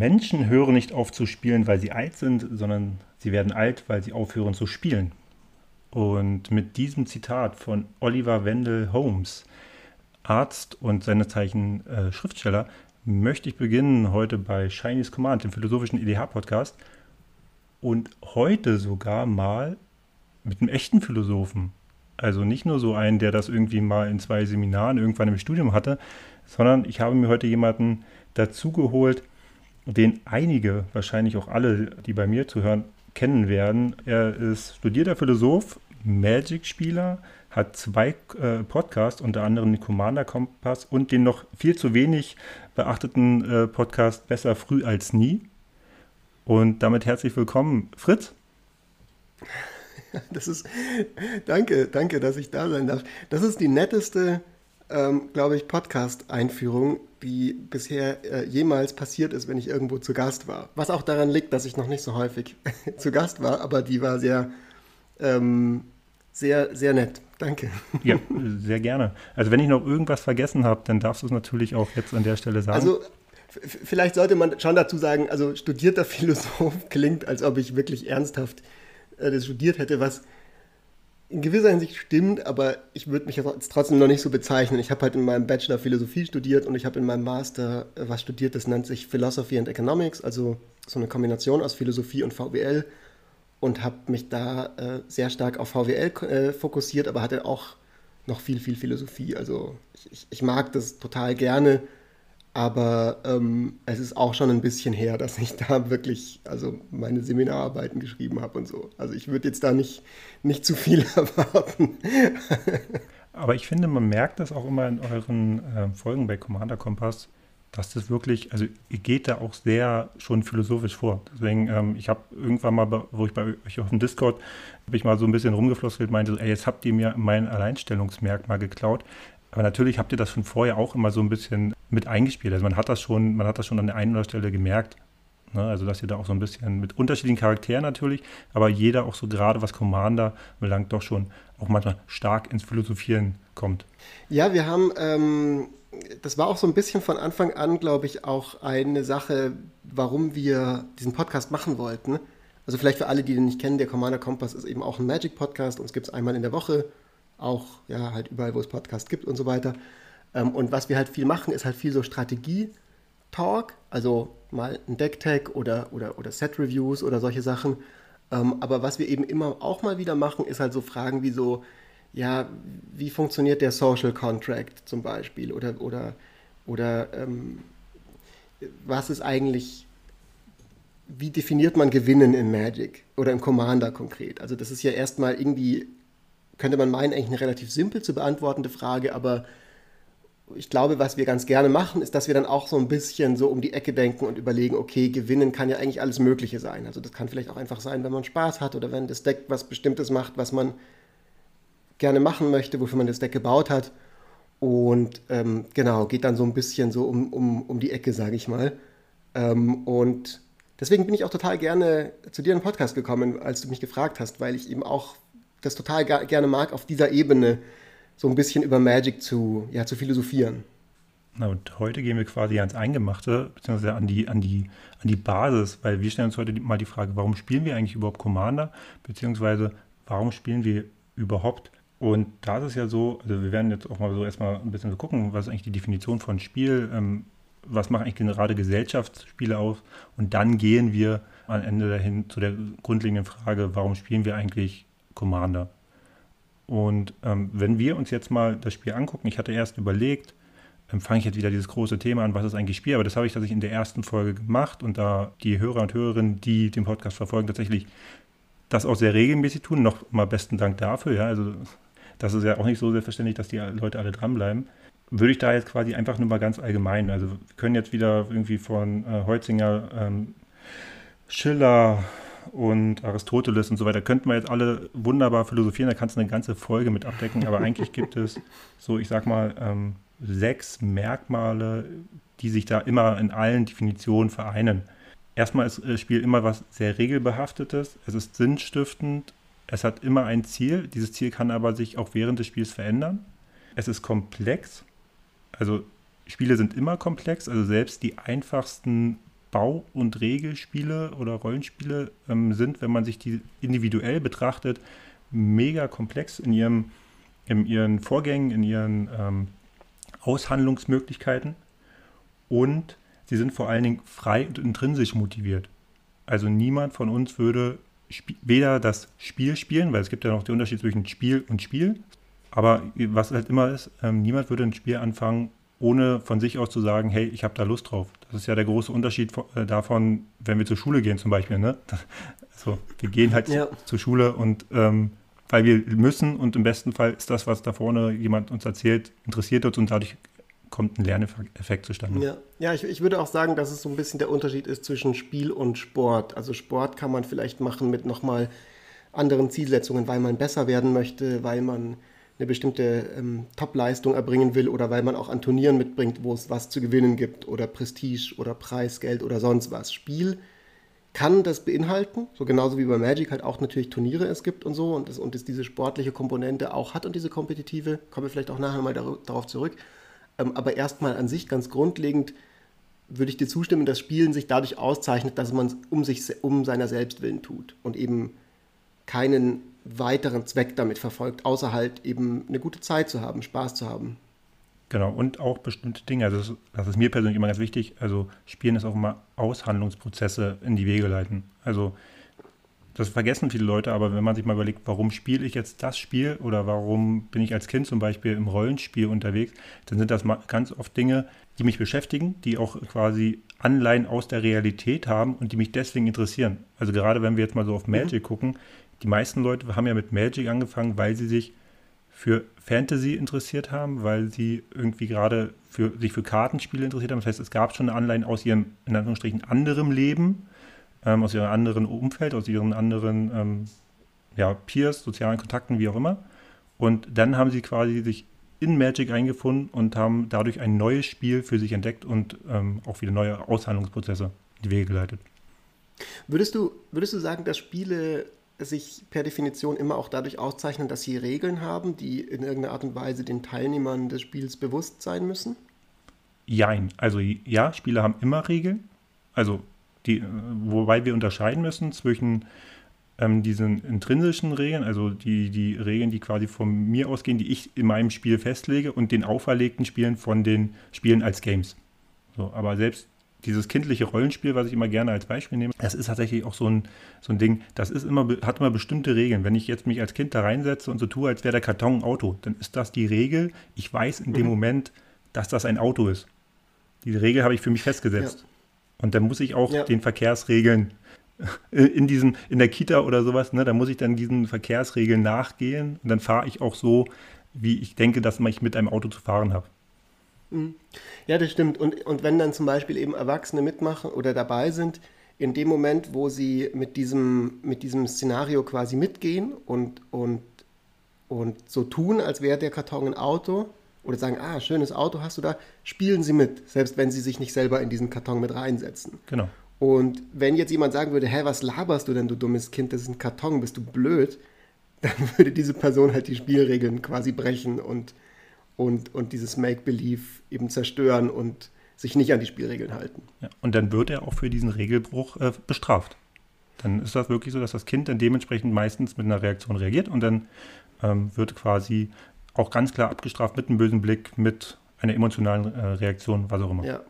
Menschen hören nicht auf zu spielen, weil sie alt sind, sondern sie werden alt, weil sie aufhören zu spielen. Und mit diesem Zitat von Oliver Wendell Holmes, Arzt und seines Zeichen äh, Schriftsteller, möchte ich beginnen heute bei Chinese Command, dem philosophischen EDH-Podcast. Und heute sogar mal mit einem echten Philosophen. Also nicht nur so einen, der das irgendwie mal in zwei Seminaren irgendwann im Studium hatte, sondern ich habe mir heute jemanden dazugeholt, den einige, wahrscheinlich auch alle, die bei mir zuhören, kennen werden. Er ist studierter Philosoph, Magic-Spieler, hat zwei äh, Podcasts, unter anderem den Commander Kompass und den noch viel zu wenig beachteten äh, Podcast Besser früh als nie. Und damit herzlich willkommen, Fritz. Das ist, danke, danke, dass ich da sein darf. Das ist die netteste, ähm, glaube ich, Podcast-Einführung, die bisher äh, jemals passiert ist, wenn ich irgendwo zu Gast war. Was auch daran liegt, dass ich noch nicht so häufig zu Gast war, aber die war sehr, ähm, sehr, sehr nett. Danke. Ja, sehr gerne. Also wenn ich noch irgendwas vergessen habe, dann darfst du es natürlich auch jetzt an der Stelle sagen. Also vielleicht sollte man schon dazu sagen, also studierter Philosoph klingt, als ob ich wirklich ernsthaft äh, das studiert hätte, was in gewisser Hinsicht stimmt, aber ich würde mich jetzt trotzdem noch nicht so bezeichnen. Ich habe halt in meinem Bachelor Philosophie studiert und ich habe in meinem Master äh, was studiert, das nennt sich Philosophy and Economics, also so eine Kombination aus Philosophie und VWL und habe mich da äh, sehr stark auf VWL äh, fokussiert, aber hatte auch noch viel, viel Philosophie. Also ich, ich, ich mag das total gerne, aber ähm, es ist auch schon ein bisschen her, dass ich da wirklich also meine Seminararbeiten geschrieben habe und so. Also ich würde jetzt da nicht, nicht zu viel erwarten. aber ich finde, man merkt das auch immer in euren äh, Folgen bei Commander Kompass, dass das wirklich, also ihr geht da auch sehr schon philosophisch vor. Deswegen, ähm, ich habe irgendwann mal, wo ich bei euch auf dem Discord, habe ich mal so ein bisschen rumgeflosselt, meinte, ey, jetzt habt ihr mir mein Alleinstellungsmerkmal geklaut. Aber natürlich habt ihr das schon vorher auch immer so ein bisschen mit eingespielt. Also man hat das schon, man hat das schon an der einen oder Stelle gemerkt. Ne? Also dass ihr da auch so ein bisschen mit unterschiedlichen Charakteren natürlich, aber jeder auch so gerade was Commander belangt doch schon auch manchmal stark ins Philosophieren kommt. Ja, wir haben, ähm, das war auch so ein bisschen von Anfang an, glaube ich, auch eine Sache, warum wir diesen Podcast machen wollten. Also vielleicht für alle, die den nicht kennen, der Commander Kompass ist eben auch ein Magic-Podcast. Uns gibt es einmal in der Woche auch ja halt überall, wo es Podcasts gibt und so weiter. Ähm, und was wir halt viel machen, ist halt viel so Strategie-Talk, also mal ein Deck-Tag oder, oder, oder Set-Reviews oder solche Sachen. Ähm, aber was wir eben immer auch mal wieder machen, ist halt so Fragen wie so, ja, wie funktioniert der Social Contract zum Beispiel oder, oder, oder ähm, was ist eigentlich, wie definiert man Gewinnen in Magic oder im Commander konkret? Also das ist ja erstmal irgendwie könnte man meinen, eigentlich eine relativ simpel zu beantwortende Frage, aber ich glaube, was wir ganz gerne machen, ist, dass wir dann auch so ein bisschen so um die Ecke denken und überlegen, okay, gewinnen kann ja eigentlich alles Mögliche sein. Also das kann vielleicht auch einfach sein, wenn man Spaß hat oder wenn das Deck was Bestimmtes macht, was man gerne machen möchte, wofür man das Deck gebaut hat. Und ähm, genau, geht dann so ein bisschen so um, um, um die Ecke, sage ich mal. Ähm, und deswegen bin ich auch total gerne zu dir in den Podcast gekommen, als du mich gefragt hast, weil ich eben auch das total gerne mag, auf dieser Ebene so ein bisschen über Magic zu, ja, zu philosophieren. Na, und heute gehen wir quasi ans Eingemachte, beziehungsweise an die, an, die, an die Basis, weil wir stellen uns heute mal die Frage, warum spielen wir eigentlich überhaupt Commander, beziehungsweise warum spielen wir überhaupt? Und da ist es ja so, also wir werden jetzt auch mal so erstmal ein bisschen so gucken, was ist eigentlich die Definition von Spiel, ähm, was machen eigentlich gerade Gesellschaftsspiele aus und dann gehen wir am Ende dahin zu der grundlegenden Frage, warum spielen wir eigentlich Commander. Und ähm, wenn wir uns jetzt mal das Spiel angucken, ich hatte erst überlegt, ähm, fange ich jetzt wieder dieses große Thema an, was ist eigentlich Spiel, aber das habe ich tatsächlich in der ersten Folge gemacht und da die Hörer und Hörerinnen, die den Podcast verfolgen, tatsächlich das auch sehr regelmäßig tun. Nochmal besten Dank dafür. Ja, also das ist ja auch nicht so selbstverständlich, dass die Leute alle dranbleiben. Würde ich da jetzt quasi einfach nur mal ganz allgemein, also wir können jetzt wieder irgendwie von äh, Holzinger, ähm, Schiller, und Aristoteles und so weiter, könnten wir jetzt alle wunderbar philosophieren, da kannst du eine ganze Folge mit abdecken, aber eigentlich gibt es so, ich sag mal, ähm, sechs Merkmale, die sich da immer in allen Definitionen vereinen. Erstmal ist das Spiel immer was sehr regelbehaftetes, es ist sinnstiftend, Es hat immer ein Ziel. Dieses Ziel kann aber sich auch während des Spiels verändern. Es ist komplex. Also Spiele sind immer komplex. Also selbst die einfachsten Bau- und Regelspiele oder Rollenspiele ähm, sind, wenn man sich die individuell betrachtet, mega komplex in, ihrem, in ihren Vorgängen, in ihren ähm, Aushandlungsmöglichkeiten und sie sind vor allen Dingen frei und intrinsisch motiviert. Also niemand von uns würde weder das Spiel spielen, weil es gibt ja noch den Unterschied zwischen Spiel und Spiel, aber was halt immer ist, ähm, niemand würde ein Spiel anfangen, ohne von sich aus zu sagen, hey, ich habe da Lust drauf. Das ist ja der große Unterschied äh, davon, wenn wir zur Schule gehen zum Beispiel. Ne? Also, wir gehen halt ja. zur Schule und ähm, weil wir müssen und im besten Fall ist das, was da vorne jemand uns erzählt, interessiert uns und dadurch kommt ein Lerneffekt zustande. Ja, ja ich, ich würde auch sagen, dass es so ein bisschen der Unterschied ist zwischen Spiel und Sport. Also Sport kann man vielleicht machen mit nochmal anderen Zielsetzungen, weil man besser werden möchte, weil man eine bestimmte ähm, Top-Leistung erbringen will oder weil man auch an Turnieren mitbringt, wo es was zu gewinnen gibt oder Prestige oder Preisgeld oder sonst was. Spiel kann das beinhalten, so genauso wie bei Magic halt auch natürlich Turniere es gibt und so und es, und es diese sportliche Komponente auch hat und diese kompetitive, kommen wir vielleicht auch nachher mal darauf zurück. Ähm, aber erstmal an sich ganz grundlegend würde ich dir zustimmen, dass Spielen sich dadurch auszeichnet, dass man es um um seiner selbst willen tut und eben keinen weiteren Zweck damit verfolgt, außer halt eben eine gute Zeit zu haben, Spaß zu haben. Genau, und auch bestimmte Dinge. Also das, das, ist mir persönlich immer ganz wichtig. Also Spielen ist auch immer Aushandlungsprozesse in die Wege leiten. Also das vergessen viele Leute, aber wenn man sich mal überlegt, warum spiele ich jetzt das Spiel oder warum bin ich als Kind zum Beispiel im Rollenspiel unterwegs, dann sind das ganz oft Dinge, die mich beschäftigen, die auch quasi Anleihen aus der Realität haben und die mich deswegen interessieren. Also gerade wenn wir jetzt mal so auf mhm. Magic mhm. gucken, die meisten Leute haben ja mit Magic angefangen, weil sie sich für Fantasy interessiert haben, weil sie irgendwie gerade für, sich für Kartenspiele interessiert haben. Das heißt, es gab schon Anleihen aus ihrem, in Anführungsstrichen, anderem Leben, ähm, aus ihrem anderen Umfeld, aus ihren anderen ähm, ja, Peers, sozialen Kontakten, wie auch immer. Und dann haben sie quasi sich in Magic eingefunden und haben dadurch ein neues Spiel für sich entdeckt und ähm, auch wieder neue Aushandlungsprozesse in die Wege geleitet. Würdest du, würdest du sagen, dass Spiele sich per Definition immer auch dadurch auszeichnen, dass sie Regeln haben, die in irgendeiner Art und Weise den Teilnehmern des Spiels bewusst sein müssen? Jein. Also ja, Spiele haben immer Regeln. Also die, wobei wir unterscheiden müssen zwischen ähm, diesen intrinsischen Regeln, also die, die Regeln, die quasi von mir ausgehen, die ich in meinem Spiel festlege, und den auferlegten Spielen von den Spielen als Games. So, aber selbst dieses kindliche Rollenspiel, was ich immer gerne als Beispiel nehme, das ist tatsächlich auch so ein, so ein Ding, das ist immer, hat immer bestimmte Regeln. Wenn ich jetzt mich als Kind da reinsetze und so tue, als wäre der Karton ein Auto, dann ist das die Regel. Ich weiß in dem mhm. Moment, dass das ein Auto ist. Diese Regel habe ich für mich festgesetzt. Ja. Und dann muss ich auch ja. den Verkehrsregeln in diesem, in der Kita oder sowas, ne, da muss ich dann diesen Verkehrsregeln nachgehen und dann fahre ich auch so, wie ich denke, dass ich mit einem Auto zu fahren habe. Mhm. Ja, das stimmt. Und, und wenn dann zum Beispiel eben Erwachsene mitmachen oder dabei sind, in dem Moment, wo sie mit diesem, mit diesem Szenario quasi mitgehen und, und, und so tun, als wäre der Karton ein Auto oder sagen, ah, schönes Auto hast du da, spielen sie mit, selbst wenn sie sich nicht selber in diesen Karton mit reinsetzen. Genau. Und wenn jetzt jemand sagen würde, hä, was laberst du denn, du dummes Kind, das ist ein Karton, bist du blöd, dann würde diese Person halt die Spielregeln quasi brechen und und, und dieses Make-Believe eben zerstören und sich nicht an die Spielregeln halten. Ja, und dann wird er auch für diesen Regelbruch äh, bestraft. Dann ist das wirklich so, dass das Kind dann dementsprechend meistens mit einer Reaktion reagiert und dann ähm, wird quasi auch ganz klar abgestraft mit einem bösen Blick, mit einer emotionalen äh, Reaktion, was auch immer. Ja,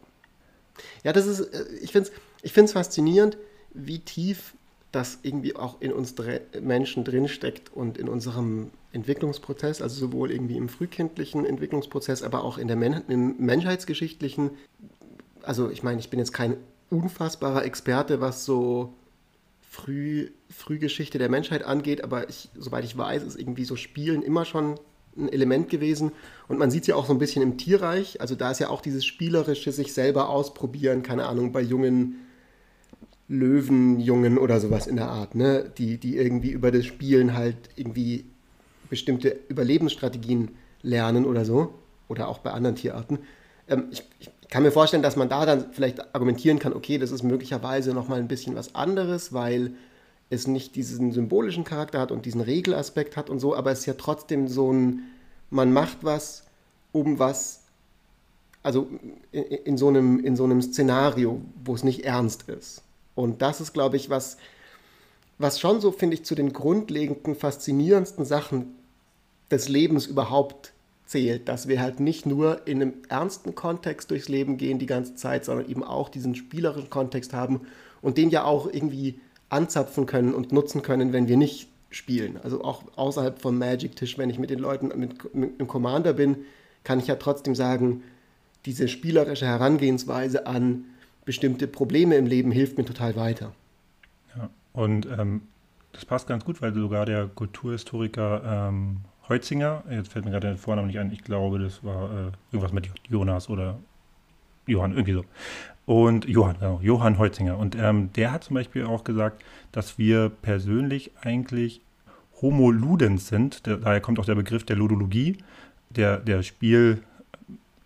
ja das ist, äh, ich finde es ich find's faszinierend, wie tief das irgendwie auch in uns dr Menschen drinsteckt und in unserem Entwicklungsprozess, also sowohl irgendwie im frühkindlichen Entwicklungsprozess, aber auch in der Men im menschheitsgeschichtlichen. Also ich meine, ich bin jetzt kein unfassbarer Experte, was so Früh, Frühgeschichte der Menschheit angeht, aber ich, soweit ich weiß, ist irgendwie so Spielen immer schon ein Element gewesen. Und man sieht es ja auch so ein bisschen im Tierreich. Also da ist ja auch dieses spielerische sich selber ausprobieren, keine Ahnung, bei jungen Löwenjungen oder sowas in der Art, ne? Die, die irgendwie über das Spielen halt irgendwie bestimmte Überlebensstrategien lernen oder so. Oder auch bei anderen Tierarten. Ähm, ich, ich, kann mir vorstellen, dass man da dann vielleicht argumentieren kann, okay, das ist möglicherweise nochmal ein bisschen was anderes, weil es nicht diesen symbolischen Charakter hat und diesen Regelaspekt hat und so, aber es ist ja trotzdem so ein, man macht was, um was, also in, in, so, einem, in so einem Szenario, wo es nicht ernst ist. Und das ist, glaube ich, was, was schon so, finde ich, zu den grundlegenden, faszinierendsten Sachen des Lebens überhaupt zählt, dass wir halt nicht nur in einem ernsten Kontext durchs Leben gehen die ganze Zeit, sondern eben auch diesen spielerischen Kontext haben und den ja auch irgendwie anzapfen können und nutzen können, wenn wir nicht spielen. Also auch außerhalb vom Magic-Tisch, wenn ich mit den Leuten mit, mit einem Commander bin, kann ich ja trotzdem sagen, diese spielerische Herangehensweise an bestimmte Probleme im Leben hilft mir total weiter. Ja, und ähm, das passt ganz gut, weil sogar der Kulturhistoriker ähm, Heutzinger, jetzt fällt mir gerade der Vorname nicht ein, ich glaube, das war äh, irgendwas mit Jonas oder Johann, irgendwie so. Und Johann, genau, Johann Heutzinger. Und ähm, der hat zum Beispiel auch gesagt, dass wir persönlich eigentlich Homo Ludens sind. Der, daher kommt auch der Begriff der Ludologie, der, der Spiel,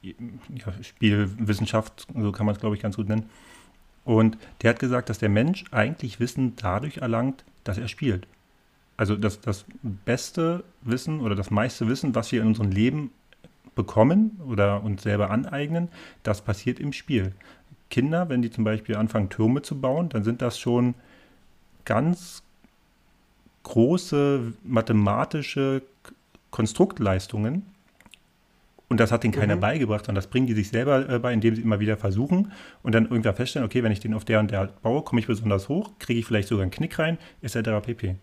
ja, Spielwissenschaft, so kann man es, glaube ich, ganz gut nennen. Und der hat gesagt, dass der Mensch eigentlich Wissen dadurch erlangt, dass er spielt. Also das, das beste Wissen oder das meiste Wissen, was wir in unserem Leben bekommen oder uns selber aneignen, das passiert im Spiel. Kinder, wenn die zum Beispiel anfangen, Türme zu bauen, dann sind das schon ganz große mathematische Konstruktleistungen. Und das hat ihnen keiner mhm. beigebracht, sondern das bringen die sich selber äh, bei, indem sie immer wieder versuchen und dann irgendwann feststellen, okay, wenn ich den auf der und der baue, komme ich besonders hoch, kriege ich vielleicht sogar einen Knick rein, etc. pp.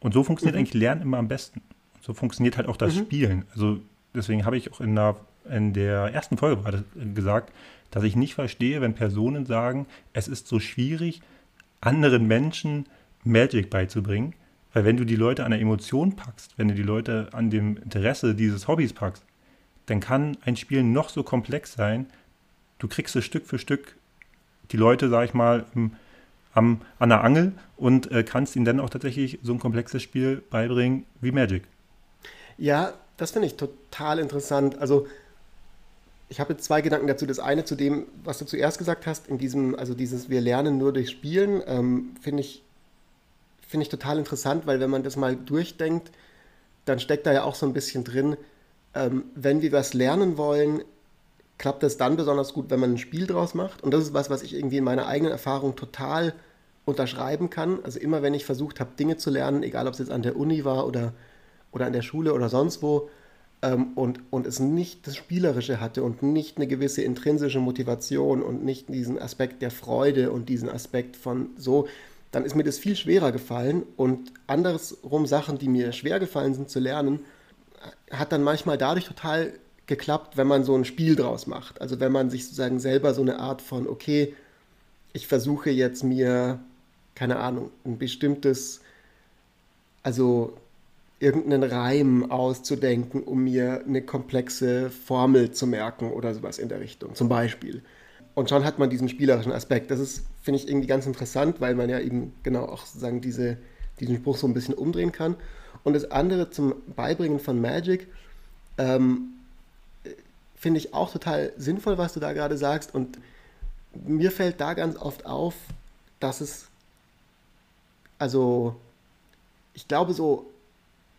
Und so funktioniert mhm. eigentlich Lernen immer am besten. So funktioniert halt auch das mhm. Spielen. Also deswegen habe ich auch in der, in der ersten Folge gerade gesagt, dass ich nicht verstehe, wenn Personen sagen, es ist so schwierig, anderen Menschen Magic beizubringen. Weil wenn du die Leute an der Emotion packst, wenn du die Leute an dem Interesse dieses Hobbys packst, dann kann ein Spiel noch so komplex sein. Du kriegst es Stück für Stück die Leute, sag ich mal, am, an der Angel und äh, kannst ihnen dann auch tatsächlich so ein komplexes Spiel beibringen wie Magic. Ja, das finde ich total interessant. Also ich habe jetzt zwei Gedanken dazu. Das eine zu dem, was du zuerst gesagt hast, in diesem, also dieses Wir lernen nur durch Spielen, ähm, finde ich, find ich total interessant, weil wenn man das mal durchdenkt, dann steckt da ja auch so ein bisschen drin, ähm, wenn wir was lernen wollen, klappt das dann besonders gut, wenn man ein Spiel draus macht. Und das ist was, was ich irgendwie in meiner eigenen Erfahrung total unterschreiben kann. Also immer wenn ich versucht habe, Dinge zu lernen, egal ob es jetzt an der Uni war oder, oder an der Schule oder sonst wo, ähm, und, und es nicht das Spielerische hatte und nicht eine gewisse intrinsische Motivation und nicht diesen Aspekt der Freude und diesen Aspekt von so, dann ist mir das viel schwerer gefallen und andersrum Sachen, die mir schwer gefallen sind zu lernen, hat dann manchmal dadurch total geklappt, wenn man so ein Spiel draus macht. Also wenn man sich sozusagen selber so eine Art von, okay, ich versuche jetzt mir, keine Ahnung, ein bestimmtes, also irgendeinen Reim auszudenken, um mir eine komplexe Formel zu merken oder sowas in der Richtung, zum Beispiel. Und schon hat man diesen spielerischen Aspekt. Das ist, finde ich, irgendwie ganz interessant, weil man ja eben genau auch sozusagen diese, diesen Spruch so ein bisschen umdrehen kann. Und das andere zum Beibringen von Magic, ähm, finde ich auch total sinnvoll, was du da gerade sagst. Und mir fällt da ganz oft auf, dass es, also, ich glaube, so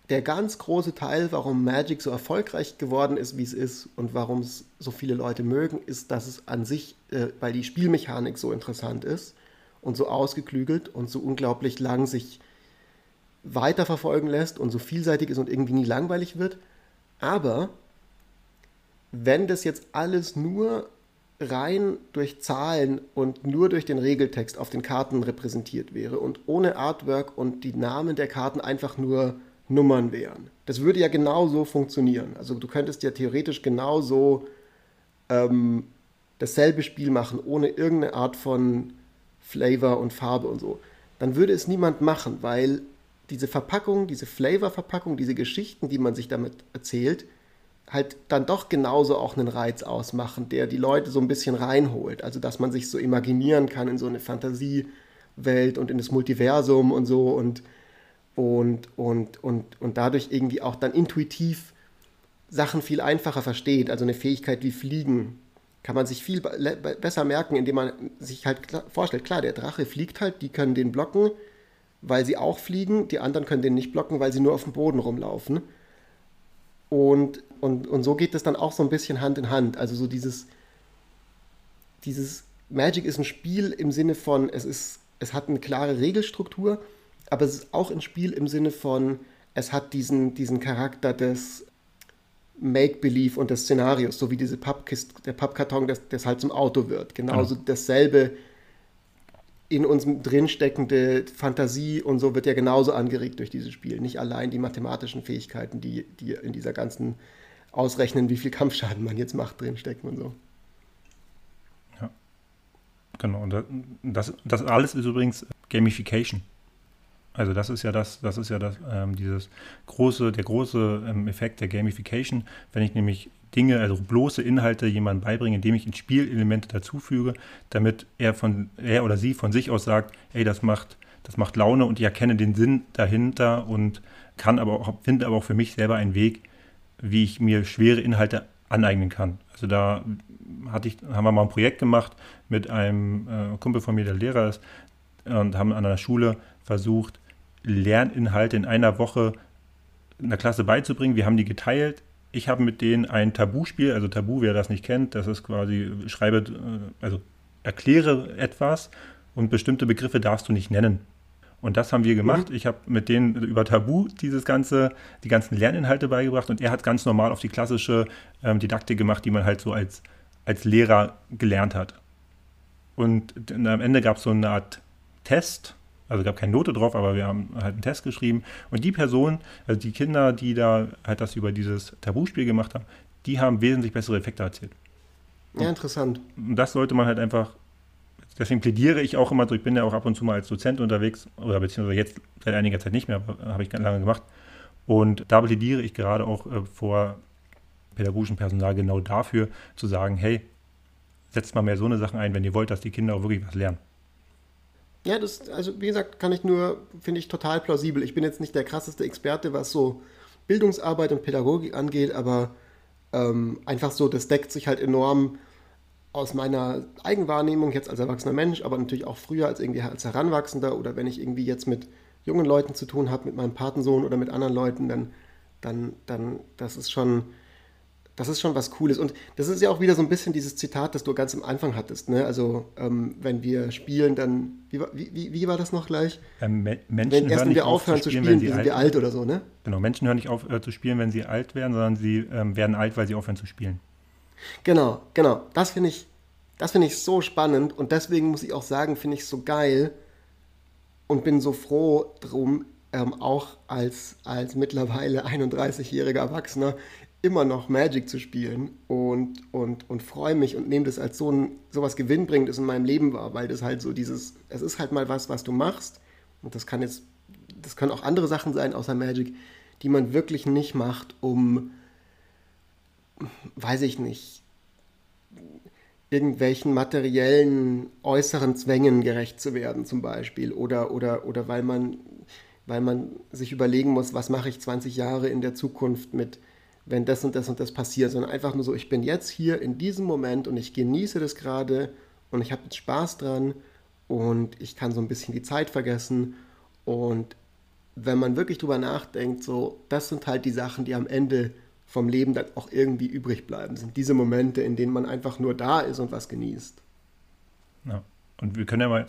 der ganz große Teil, warum Magic so erfolgreich geworden ist, wie es ist und warum es so viele Leute mögen, ist, dass es an sich, äh, weil die Spielmechanik so interessant ist und so ausgeklügelt und so unglaublich lang sich weiterverfolgen lässt und so vielseitig ist und irgendwie nie langweilig wird. Aber wenn das jetzt alles nur rein durch Zahlen und nur durch den Regeltext auf den Karten repräsentiert wäre und ohne Artwork und die Namen der Karten einfach nur Nummern wären. Das würde ja genau so funktionieren. Also du könntest ja theoretisch genauso ähm, dasselbe Spiel machen, ohne irgendeine Art von Flavor und Farbe und so. Dann würde es niemand machen, weil diese Verpackung, diese Flavor-Verpackung, diese Geschichten, die man sich damit erzählt, halt dann doch genauso auch einen Reiz ausmachen, der die Leute so ein bisschen reinholt. Also dass man sich so imaginieren kann in so eine Fantasiewelt und in das Multiversum und so und, und, und, und, und dadurch irgendwie auch dann intuitiv Sachen viel einfacher versteht. Also eine Fähigkeit wie Fliegen kann man sich viel besser merken, indem man sich halt vorstellt, klar, der Drache fliegt halt, die können den blocken, weil sie auch fliegen, die anderen können den nicht blocken, weil sie nur auf dem Boden rumlaufen. Und, und, und so geht es dann auch so ein bisschen Hand in Hand. Also so dieses, dieses Magic ist ein Spiel im Sinne von, es, ist, es hat eine klare Regelstruktur, aber es ist auch ein Spiel im Sinne von, es hat diesen, diesen Charakter des Make-Believe und des Szenarios, so wie diese Pappkist, der Pappkarton, das, das halt zum Auto wird. Genauso genau. dasselbe in uns drinsteckende Fantasie und so wird ja genauso angeregt durch dieses Spiel. Nicht allein die mathematischen Fähigkeiten, die, die in dieser ganzen Ausrechnen, wie viel Kampfschaden man jetzt macht, drinstecken und so. Ja. Genau. Und das, das alles ist übrigens Gamification. Also das ist ja das, das ist ja das, ähm, dieses große, der große ähm, Effekt der Gamification, wenn ich nämlich Dinge, also bloße Inhalte jemandem beibringe, indem ich in Spielelemente dazufüge, damit er von er oder sie von sich aus sagt, hey, das macht, das macht Laune und ich erkenne den Sinn dahinter und kann aber auch, finde aber auch für mich selber einen Weg, wie ich mir schwere Inhalte aneignen kann. Also da hatte ich, haben wir mal ein Projekt gemacht mit einem äh, Kumpel von mir, der Lehrer ist, und haben an einer Schule versucht, Lerninhalte in einer Woche in der Klasse beizubringen. Wir haben die geteilt. Ich habe mit denen ein Tabuspiel, also Tabu, wer das nicht kennt, das ist quasi, schreibe, äh, also erkläre etwas und bestimmte Begriffe darfst du nicht nennen. Und das haben wir gemacht. Mhm. Ich habe mit denen über Tabu dieses ganze, die ganzen Lerninhalte beigebracht und er hat ganz normal auf die klassische ähm, Didaktik gemacht, die man halt so als, als Lehrer gelernt hat. Und am Ende gab es so eine Art Test, also gab keine Note drauf, aber wir haben halt einen Test geschrieben. Und die Person, also die Kinder, die da halt das über dieses Tabuspiel gemacht haben, die haben wesentlich bessere Effekte erzielt. Ja, interessant. Und das sollte man halt einfach, deswegen plädiere ich auch immer so, ich bin ja auch ab und zu mal als Dozent unterwegs, oder beziehungsweise jetzt seit einiger Zeit nicht mehr, habe ich ganz lange gemacht. Und da plädiere ich gerade auch äh, vor pädagogischem Personal genau dafür, zu sagen, hey, setzt mal mehr so eine Sachen ein, wenn ihr wollt, dass die Kinder auch wirklich was lernen. Ja, das, also wie gesagt, kann ich nur, finde ich total plausibel. Ich bin jetzt nicht der krasseste Experte, was so Bildungsarbeit und Pädagogik angeht, aber ähm, einfach so, das deckt sich halt enorm aus meiner Eigenwahrnehmung jetzt als erwachsener Mensch, aber natürlich auch früher als irgendwie als Heranwachsender oder wenn ich irgendwie jetzt mit jungen Leuten zu tun habe, mit meinem Patensohn oder mit anderen Leuten, dann, dann, dann, das ist schon, das ist schon was Cooles. Und das ist ja auch wieder so ein bisschen dieses Zitat, das du ganz am Anfang hattest. Ne? Also, ähm, wenn wir spielen, dann. Wie, wie, wie war das noch gleich? Ähm, Menschen wenn erst wenn wir aufhören zu spielen, zu spielen sind wir alt oder so, ne? Genau, Menschen hören nicht auf äh, zu spielen, wenn sie alt werden, sondern sie ähm, werden alt, weil sie aufhören zu spielen. Genau, genau. Das finde ich, das ich so spannend und deswegen muss ich auch sagen, finde ich so geil und bin so froh drum, ähm, auch als, als mittlerweile 31-jähriger Erwachsener immer noch Magic zu spielen und, und, und freue mich und nehme das als so ein sowas gewinnbringendes in meinem Leben war, weil das halt so dieses, es ist halt mal was, was du machst und das kann jetzt, das können auch andere Sachen sein außer Magic, die man wirklich nicht macht, um, weiß ich nicht, irgendwelchen materiellen äußeren Zwängen gerecht zu werden zum Beispiel oder, oder, oder weil man weil man sich überlegen muss, was mache ich 20 Jahre in der Zukunft mit wenn das und das und das passiert, sondern einfach nur so, ich bin jetzt hier in diesem Moment und ich genieße das gerade und ich habe jetzt Spaß dran und ich kann so ein bisschen die Zeit vergessen und wenn man wirklich drüber nachdenkt, so, das sind halt die Sachen, die am Ende vom Leben dann auch irgendwie übrig bleiben, sind diese Momente, in denen man einfach nur da ist und was genießt. Ja. Und wir können ja mal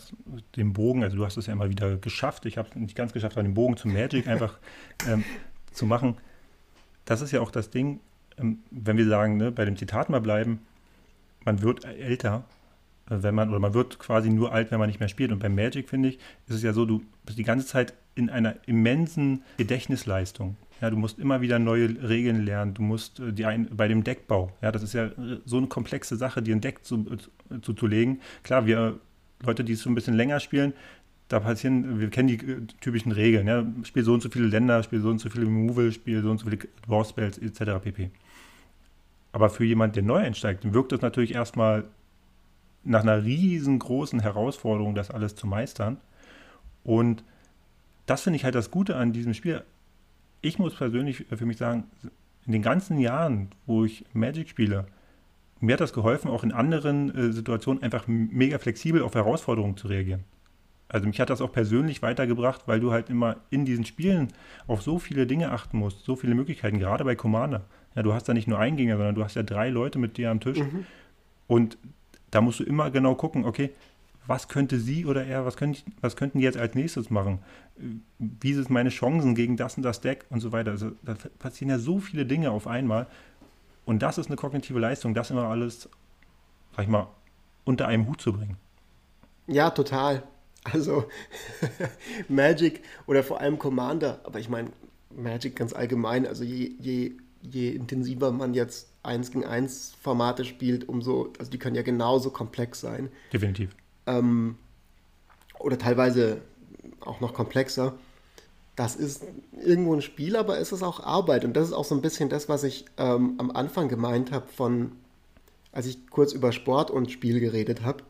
den Bogen, also du hast es ja immer wieder geschafft, ich habe es nicht ganz geschafft, aber den Bogen zum Magic einfach ähm, zu machen das ist ja auch das Ding, ähm, wenn wir sagen, ne, bei dem Zitat mal bleiben, man wird älter, äh, wenn man, oder man wird quasi nur alt, wenn man nicht mehr spielt. Und beim Magic, finde ich, ist es ja so, du bist die ganze Zeit in einer immensen Gedächtnisleistung. Ja, du musst immer wieder neue Regeln lernen. Du musst äh, die ein, bei dem Deckbau, ja, das ist ja äh, so eine komplexe Sache, dir ein Deck zu, zu, zu legen. Klar, wir Leute, die es so ein bisschen länger spielen, da passieren, wir kennen die äh, typischen Regeln, ja, spiel so und so viele Länder, spiel so und so viele Removal, spiel so und so viele War Spells etc. pp. Aber für jemanden, der neu einsteigt, wirkt es natürlich erstmal nach einer riesengroßen Herausforderung, das alles zu meistern. Und das finde ich halt das Gute an diesem Spiel. Ich muss persönlich für mich sagen, in den ganzen Jahren, wo ich Magic spiele, mir hat das geholfen, auch in anderen äh, Situationen einfach mega flexibel auf Herausforderungen zu reagieren. Also mich hat das auch persönlich weitergebracht, weil du halt immer in diesen Spielen auf so viele Dinge achten musst, so viele Möglichkeiten, gerade bei Commander. Ja, du hast da nicht nur einen Gegner, sondern du hast ja drei Leute mit dir am Tisch. Mhm. Und da musst du immer genau gucken, okay, was könnte sie oder er, was, können, was könnten die jetzt als nächstes machen? Wie sind meine Chancen gegen das und das Deck und so weiter? Also da passieren ja so viele Dinge auf einmal. Und das ist eine kognitive Leistung, das immer alles, sag ich mal, unter einem Hut zu bringen. Ja, total. Also Magic oder vor allem Commander, aber ich meine Magic ganz allgemein, also je, je, je intensiver man jetzt 1 gegen 1 Formate spielt, umso, also die können ja genauso komplex sein. Definitiv. Ähm, oder teilweise auch noch komplexer. Das ist irgendwo ein Spiel, aber es ist auch Arbeit. Und das ist auch so ein bisschen das, was ich ähm, am Anfang gemeint habe, von als ich kurz über Sport und Spiel geredet habe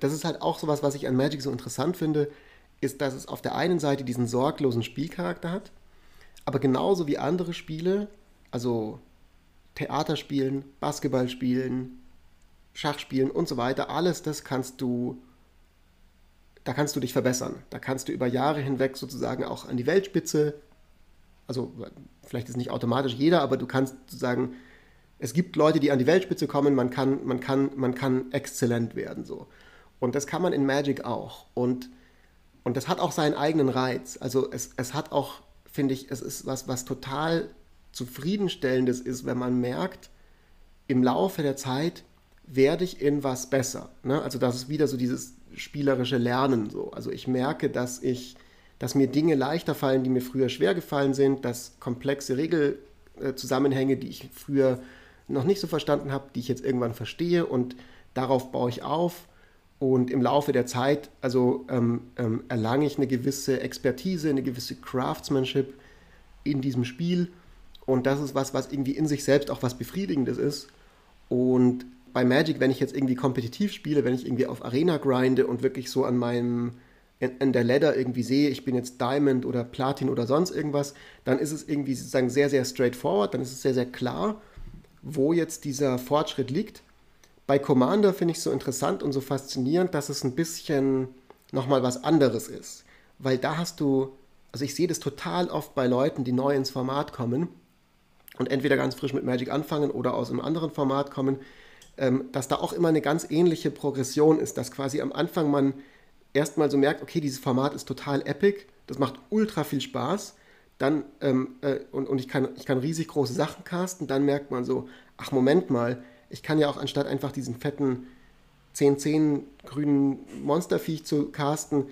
das ist halt auch sowas, was ich an Magic so interessant finde, ist, dass es auf der einen Seite diesen sorglosen Spielcharakter hat, aber genauso wie andere Spiele, also Theaterspielen, Basketballspielen, Schachspielen und so weiter, alles das kannst du, da kannst du dich verbessern. Da kannst du über Jahre hinweg sozusagen auch an die Weltspitze, also vielleicht ist nicht automatisch jeder, aber du kannst sozusagen, es gibt Leute, die an die Weltspitze kommen, man kann, man kann, man kann exzellent werden so. Und das kann man in Magic auch. Und, und das hat auch seinen eigenen Reiz. Also es, es hat auch, finde ich, es ist was, was total zufriedenstellendes ist, wenn man merkt, im Laufe der Zeit werde ich in was besser. Ne? Also das ist wieder so dieses spielerische Lernen so. Also ich merke, dass ich, dass mir Dinge leichter fallen, die mir früher schwer gefallen sind, dass komplexe Regelzusammenhänge, die ich früher noch nicht so verstanden habe, die ich jetzt irgendwann verstehe und darauf baue ich auf und im Laufe der Zeit, also ähm, ähm, erlange ich eine gewisse Expertise, eine gewisse Craftsmanship in diesem Spiel. Und das ist was, was irgendwie in sich selbst auch was Befriedigendes ist. Und bei Magic, wenn ich jetzt irgendwie kompetitiv spiele, wenn ich irgendwie auf Arena grinde und wirklich so an meinem, in, in, der Ladder irgendwie sehe, ich bin jetzt Diamond oder Platin oder sonst irgendwas, dann ist es irgendwie sozusagen sehr, sehr straightforward, dann ist es sehr, sehr klar, wo jetzt dieser Fortschritt liegt. Bei Commander finde ich so interessant und so faszinierend, dass es ein bisschen nochmal was anderes ist. Weil da hast du, also ich sehe das total oft bei Leuten, die neu ins Format kommen und entweder ganz frisch mit Magic anfangen oder aus einem anderen Format kommen, ähm, dass da auch immer eine ganz ähnliche Progression ist, dass quasi am Anfang man erstmal so merkt, okay, dieses Format ist total epic, das macht ultra viel Spaß, dann ähm, äh, und, und ich, kann, ich kann riesig große Sachen casten, dann merkt man so, ach Moment mal, ich kann ja auch anstatt einfach diesen fetten 10-10 grünen Monsterviech zu casten,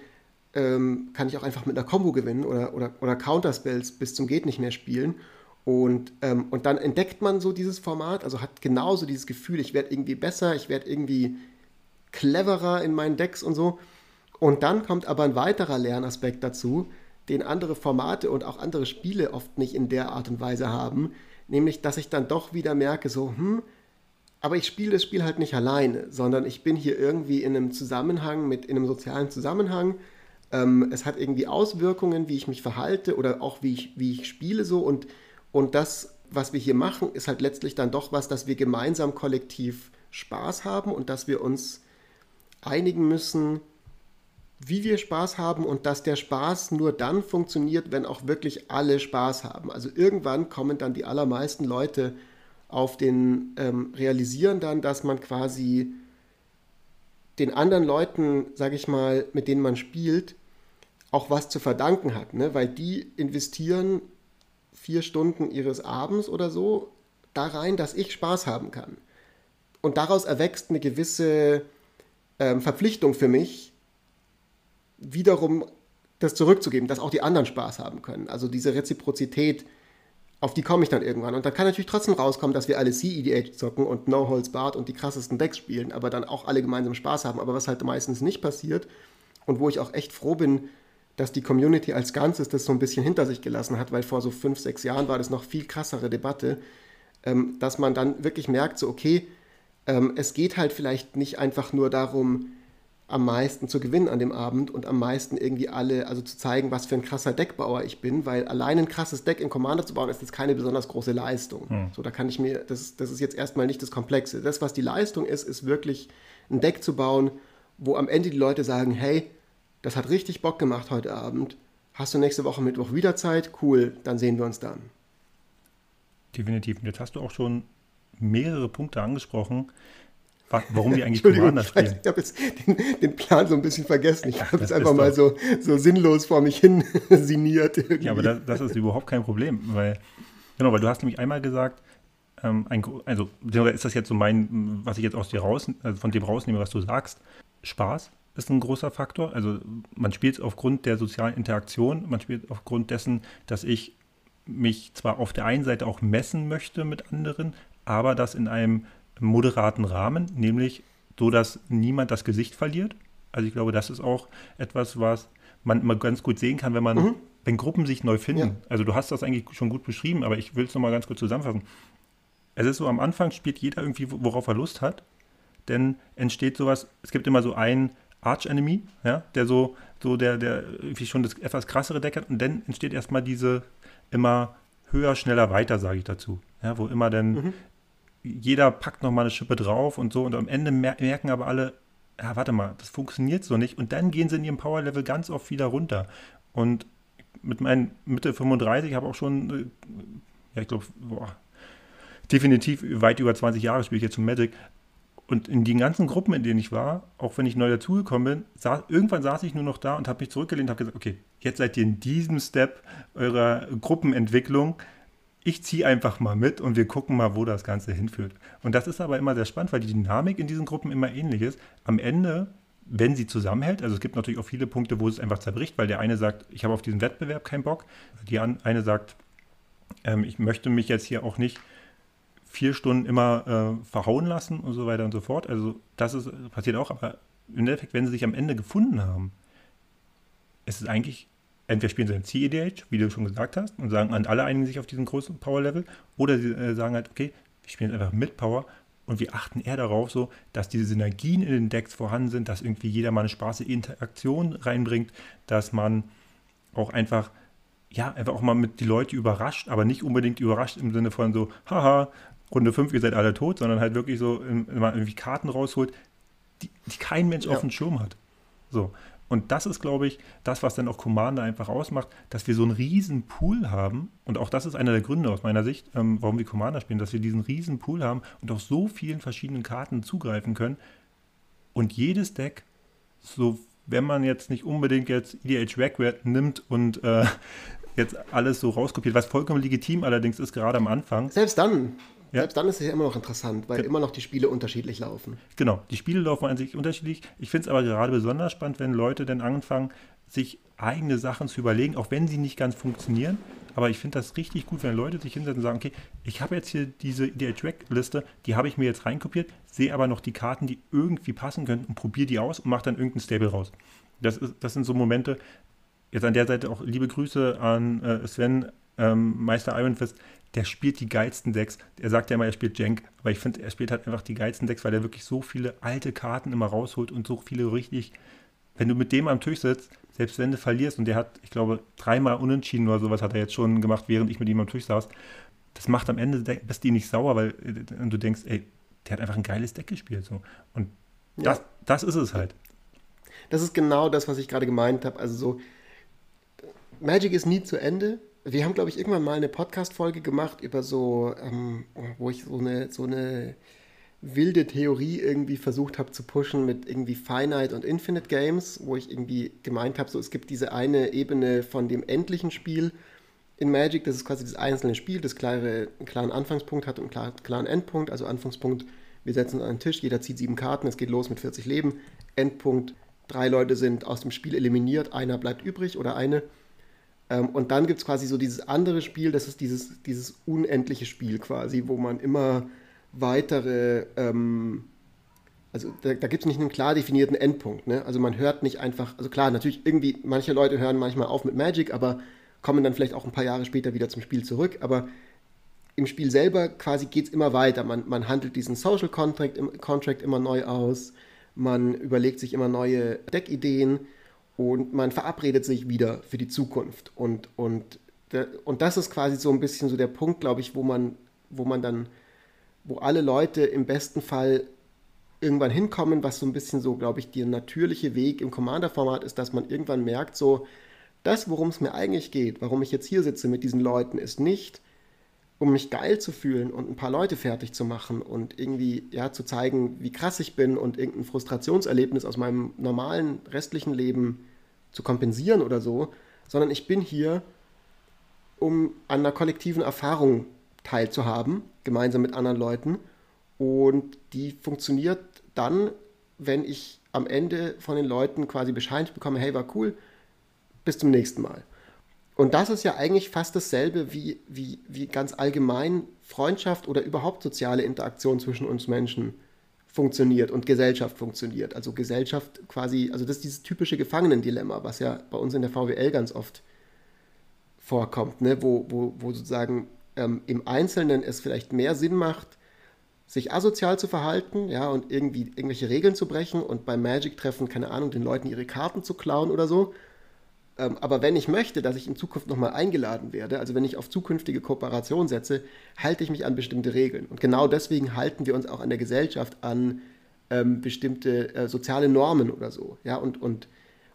ähm, kann ich auch einfach mit einer Combo gewinnen oder, oder, oder Counterspells bis zum geht nicht mehr spielen. Und, ähm, und dann entdeckt man so dieses Format, also hat genauso dieses Gefühl, ich werde irgendwie besser, ich werde irgendwie cleverer in meinen Decks und so. Und dann kommt aber ein weiterer Lernaspekt dazu, den andere Formate und auch andere Spiele oft nicht in der Art und Weise haben, nämlich dass ich dann doch wieder merke, so, hm, aber ich spiele das Spiel halt nicht alleine, sondern ich bin hier irgendwie in einem Zusammenhang, mit in einem sozialen Zusammenhang. Ähm, es hat irgendwie Auswirkungen, wie ich mich verhalte oder auch wie ich, wie ich spiele so. Und, und das, was wir hier machen, ist halt letztlich dann doch was, dass wir gemeinsam kollektiv Spaß haben und dass wir uns einigen müssen, wie wir Spaß haben und dass der Spaß nur dann funktioniert, wenn auch wirklich alle Spaß haben. Also irgendwann kommen dann die allermeisten Leute auf den ähm, realisieren dann, dass man quasi den anderen Leuten, sage ich mal, mit denen man spielt, auch was zu verdanken hat, ne? weil die investieren vier Stunden ihres Abends oder so da rein, dass ich Spaß haben kann. Und daraus erwächst eine gewisse ähm, Verpflichtung für mich, wiederum das zurückzugeben, dass auch die anderen Spaß haben können. Also diese Reziprozität, auf die komme ich dann irgendwann. Und dann kann natürlich trotzdem rauskommen, dass wir alle CEDH zocken und No Holds Barred und die krassesten Decks spielen, aber dann auch alle gemeinsam Spaß haben. Aber was halt meistens nicht passiert und wo ich auch echt froh bin, dass die Community als Ganzes das so ein bisschen hinter sich gelassen hat, weil vor so fünf, sechs Jahren war das noch viel krassere Debatte, ähm, dass man dann wirklich merkt, so okay, ähm, es geht halt vielleicht nicht einfach nur darum, am meisten zu gewinnen an dem Abend und am meisten irgendwie alle, also zu zeigen, was für ein krasser Deckbauer ich bin, weil allein ein krasses Deck in Commander zu bauen, ist jetzt keine besonders große Leistung. Hm. So, da kann ich mir, das, das ist jetzt erstmal nicht das Komplexe. Das, was die Leistung ist, ist wirklich ein Deck zu bauen, wo am Ende die Leute sagen, hey, das hat richtig Bock gemacht heute Abend. Hast du nächste Woche Mittwoch wieder Zeit? Cool, dann sehen wir uns dann. Definitiv. Und jetzt hast du auch schon mehrere Punkte angesprochen, warum wir eigentlich Commander spielen. Ich habe jetzt den, den, Plan so ein bisschen vergessen. Ich habe jetzt einfach mal so, so sinnlos vor mich hin siniert. Irgendwie. Ja, aber das, das, ist überhaupt kein Problem, weil, genau, weil du hast nämlich einmal gesagt, ähm, ein, also ist das jetzt so mein, was ich jetzt aus dir raus, also von dem rausnehme, was du sagst, Spaß ist ein großer Faktor. Also man spielt aufgrund der sozialen Interaktion, man spielt aufgrund dessen, dass ich mich zwar auf der einen Seite auch messen möchte mit anderen, aber das in einem moderaten Rahmen, nämlich so, dass niemand das Gesicht verliert. Also ich glaube, das ist auch etwas, was man immer ganz gut sehen kann, wenn man, mhm. wenn Gruppen sich neu finden. Ja. Also du hast das eigentlich schon gut beschrieben, aber ich will es nochmal ganz kurz zusammenfassen. Es ist so, am Anfang spielt jeder irgendwie, worauf er Lust hat, denn entsteht sowas, es gibt immer so einen Arch-Enemy, ja, der so, so der, der irgendwie schon das etwas krassere Deck hat und dann entsteht erstmal diese immer höher, schneller, weiter, sage ich dazu. Ja, wo immer dann mhm. Jeder packt nochmal eine Schippe drauf und so und am Ende merken aber alle, ja, warte mal, das funktioniert so nicht und dann gehen sie in ihrem Power-Level ganz oft wieder runter. Und mit meinen Mitte 35 habe auch schon, äh, ja, ich glaube, definitiv weit über 20 Jahre spiele ich jetzt zum Magic, und in den ganzen Gruppen, in denen ich war, auch wenn ich neu dazugekommen bin, saß, irgendwann saß ich nur noch da und habe mich zurückgelehnt und habe gesagt, okay, jetzt seid ihr in diesem Step eurer Gruppenentwicklung. Ich ziehe einfach mal mit und wir gucken mal, wo das Ganze hinführt. Und das ist aber immer sehr spannend, weil die Dynamik in diesen Gruppen immer ähnlich ist. Am Ende, wenn sie zusammenhält, also es gibt natürlich auch viele Punkte, wo es einfach zerbricht, weil der eine sagt, ich habe auf diesen Wettbewerb keinen Bock. Die eine sagt, ähm, ich möchte mich jetzt hier auch nicht vier Stunden immer äh, verhauen lassen und so weiter und so fort. Also das ist, passiert auch, aber im Endeffekt, wenn sie sich am Ende gefunden haben, ist es eigentlich, entweder spielen sie ein CEDH, wie du schon gesagt hast, und sagen, an alle einigen sich auf diesen großen Power-Level, oder sie äh, sagen halt, okay, wir spielen einfach mit Power und wir achten eher darauf, so, dass diese Synergien in den Decks vorhanden sind, dass irgendwie jeder mal eine spaßige Interaktion reinbringt, dass man auch einfach ja, einfach auch mal mit die Leute überrascht, aber nicht unbedingt überrascht im Sinne von so, haha, Runde 5, ihr seid alle tot, sondern halt wirklich so immer irgendwie Karten rausholt, die, die kein Mensch ja. auf dem Schirm hat. So. Und das ist, glaube ich, das, was dann auch Commander einfach ausmacht, dass wir so einen riesen Pool haben. Und auch das ist einer der Gründe aus meiner Sicht, ähm, warum wir Commander spielen, dass wir diesen riesen Pool haben und auf so vielen verschiedenen Karten zugreifen können. Und jedes Deck, so wenn man jetzt nicht unbedingt jetzt EDH Requiem nimmt und äh, jetzt alles so rauskopiert, was vollkommen legitim allerdings ist, gerade am Anfang. Selbst dann. Ja. Selbst dann ist es ja immer noch interessant, weil Ge immer noch die Spiele unterschiedlich laufen. Genau, die Spiele laufen an sich unterschiedlich. Ich finde es aber gerade besonders spannend, wenn Leute dann anfangen, sich eigene Sachen zu überlegen, auch wenn sie nicht ganz funktionieren. Aber ich finde das richtig gut, wenn Leute sich hinsetzen und sagen, okay, ich habe jetzt hier diese EDH-Track-Liste, die habe ich mir jetzt reinkopiert, sehe aber noch die Karten, die irgendwie passen können und probiere die aus und mache dann irgendein Stable raus. Das, ist, das sind so Momente, jetzt an der Seite auch liebe Grüße an äh, Sven, ähm, Meister Ironfist, der spielt die geilsten Decks. Er sagt ja immer, er spielt Jank, aber ich finde, er spielt halt einfach die geilsten Decks, weil er wirklich so viele alte Karten immer rausholt und so viele richtig. Wenn du mit dem am Tisch sitzt, selbst wenn du verlierst, und der hat, ich glaube, dreimal unentschieden oder sowas hat er jetzt schon gemacht, während ich mit ihm am Tisch saß, das macht am Ende, bist du nicht sauer, weil äh, du denkst, ey, der hat einfach ein geiles Deck gespielt. So. Und ja. das, das ist es halt. Das ist genau das, was ich gerade gemeint habe. Also so, Magic ist nie zu Ende wir haben, glaube ich, irgendwann mal eine Podcast-Folge gemacht über so, ähm, wo ich so eine, so eine wilde Theorie irgendwie versucht habe zu pushen mit irgendwie Finite und Infinite Games, wo ich irgendwie gemeint habe, so es gibt diese eine Ebene von dem endlichen Spiel in Magic, das ist quasi das einzelne Spiel, das klare, einen klaren Anfangspunkt hat und einen klaren Endpunkt. Also Anfangspunkt, wir setzen uns an den Tisch, jeder zieht sieben Karten, es geht los mit 40 Leben. Endpunkt, drei Leute sind aus dem Spiel eliminiert, einer bleibt übrig oder eine. Ähm, und dann gibt es quasi so dieses andere Spiel, das ist dieses, dieses unendliche Spiel quasi, wo man immer weitere, ähm, also da, da gibt es nicht einen klar definierten Endpunkt. Ne? Also man hört nicht einfach, also klar, natürlich irgendwie, manche Leute hören manchmal auf mit Magic, aber kommen dann vielleicht auch ein paar Jahre später wieder zum Spiel zurück. Aber im Spiel selber quasi geht es immer weiter. Man, man handelt diesen Social Contract, Contract immer neu aus, man überlegt sich immer neue Deckideen und man verabredet sich wieder für die Zukunft. Und, und, und das ist quasi so ein bisschen so der Punkt, glaube ich, wo man, wo man dann, wo alle Leute im besten Fall irgendwann hinkommen, was so ein bisschen so, glaube ich, der natürliche Weg im Commander-Format ist, dass man irgendwann merkt, so, das, worum es mir eigentlich geht, warum ich jetzt hier sitze mit diesen Leuten, ist nicht, um mich geil zu fühlen und ein paar Leute fertig zu machen und irgendwie ja zu zeigen, wie krass ich bin und irgendein Frustrationserlebnis aus meinem normalen restlichen Leben zu kompensieren oder so, sondern ich bin hier, um an einer kollektiven Erfahrung teilzuhaben, gemeinsam mit anderen Leuten. Und die funktioniert dann, wenn ich am Ende von den Leuten quasi Bescheid bekomme, hey, war cool, bis zum nächsten Mal. Und das ist ja eigentlich fast dasselbe wie, wie, wie ganz allgemein Freundschaft oder überhaupt soziale Interaktion zwischen uns Menschen funktioniert und Gesellschaft funktioniert. Also Gesellschaft quasi, also das ist dieses typische Gefangenendilemma, was ja bei uns in der VWL ganz oft vorkommt, ne? wo, wo, wo sozusagen ähm, im Einzelnen es vielleicht mehr Sinn macht, sich asozial zu verhalten, ja, und irgendwie irgendwelche Regeln zu brechen und beim Magic-Treffen, keine Ahnung, den Leuten ihre Karten zu klauen oder so. Ähm, aber wenn ich möchte, dass ich in Zukunft nochmal eingeladen werde, also wenn ich auf zukünftige Kooperation setze, halte ich mich an bestimmte Regeln. Und genau deswegen halten wir uns auch an der Gesellschaft an ähm, bestimmte äh, soziale Normen oder so, ja, und, und,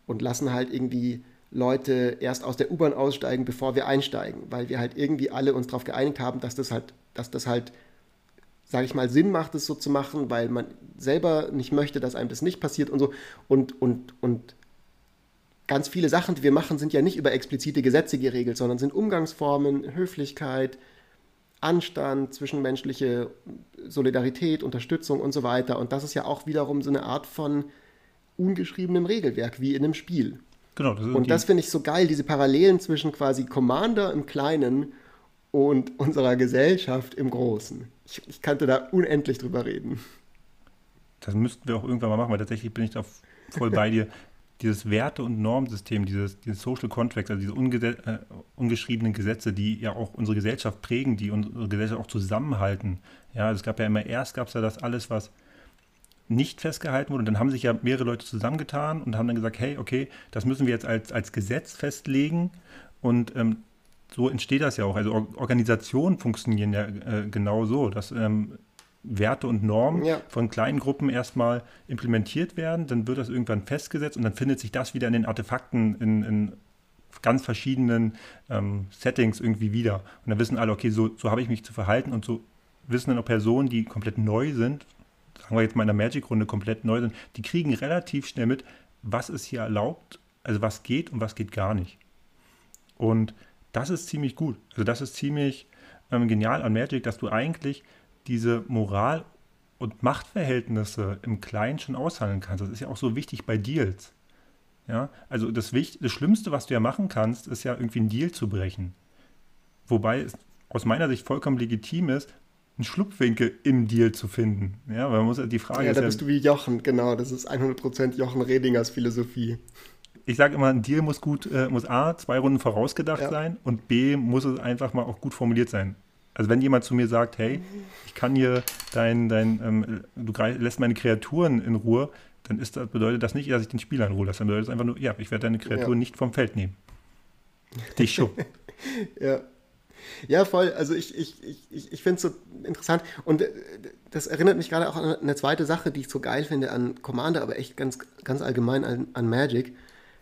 und lassen halt irgendwie Leute erst aus der U-Bahn aussteigen, bevor wir einsteigen, weil wir halt irgendwie alle uns darauf geeinigt haben, dass das halt, dass das halt, sage ich mal, Sinn macht, es so zu machen, weil man selber nicht möchte, dass einem das nicht passiert und so. Und, und, und ganz viele Sachen, die wir machen, sind ja nicht über explizite Gesetze geregelt, sondern sind Umgangsformen, Höflichkeit, Anstand, zwischenmenschliche Solidarität, Unterstützung und so weiter. Und das ist ja auch wiederum so eine Art von ungeschriebenem Regelwerk, wie in einem Spiel. Genau, das und das finde ich so geil, diese Parallelen zwischen quasi Commander im Kleinen und unserer Gesellschaft im Großen. Ich, ich kannte da unendlich drüber reden. Das müssten wir auch irgendwann mal machen, weil tatsächlich bin ich da voll bei dir. Dieses Werte- und Normsystem, dieses, dieses Social Contracts, also diese äh, ungeschriebenen Gesetze, die ja auch unsere Gesellschaft prägen, die unsere Gesellschaft auch zusammenhalten. Ja, also es gab ja immer erst gab es ja das alles, was nicht festgehalten wurde. Und dann haben sich ja mehrere Leute zusammengetan und haben dann gesagt, hey, okay, das müssen wir jetzt als, als Gesetz festlegen. Und ähm, so entsteht das ja auch. Also Organisationen funktionieren ja äh, genau so, dass ähm, Werte und Normen ja. von kleinen Gruppen erstmal implementiert werden, dann wird das irgendwann festgesetzt und dann findet sich das wieder in den Artefakten in, in ganz verschiedenen ähm, Settings irgendwie wieder. Und dann wissen alle, okay, so, so habe ich mich zu verhalten und so wissen dann auch Personen, die komplett neu sind, sagen wir jetzt mal in der Magic-Runde komplett neu sind, die kriegen relativ schnell mit, was ist hier erlaubt, also was geht und was geht gar nicht. Und das ist ziemlich gut. Also das ist ziemlich ähm, genial an Magic, dass du eigentlich diese Moral und Machtverhältnisse im Kleinen schon aushandeln kannst. Das ist ja auch so wichtig bei Deals. Ja, also das, Wicht das Schlimmste, was du ja machen kannst, ist ja irgendwie einen Deal zu brechen. Wobei es aus meiner Sicht vollkommen legitim ist, einen Schlupfwinkel im Deal zu finden. Ja, weil man muss ja die Frage. Ja, da bist ja, du wie Jochen, genau. Das ist 100% Jochen Redingers Philosophie. Ich sage immer, ein Deal muss gut, äh, muss A, zwei Runden vorausgedacht ja. sein und B, muss es einfach mal auch gut formuliert sein. Also wenn jemand zu mir sagt, hey, ich kann hier dein, dein ähm, du lässt meine Kreaturen in Ruhe, dann ist das, bedeutet das nicht, dass ich den Spieler in Ruhe lasse. Dann bedeutet das einfach nur, ja, ich werde deine Kreaturen ja. nicht vom Feld nehmen. Dich schon. ja. Ja, voll. Also ich, ich, ich, ich finde es so interessant. Und äh, das erinnert mich gerade auch an eine zweite Sache, die ich so geil finde an Commander, aber echt ganz, ganz allgemein an, an Magic.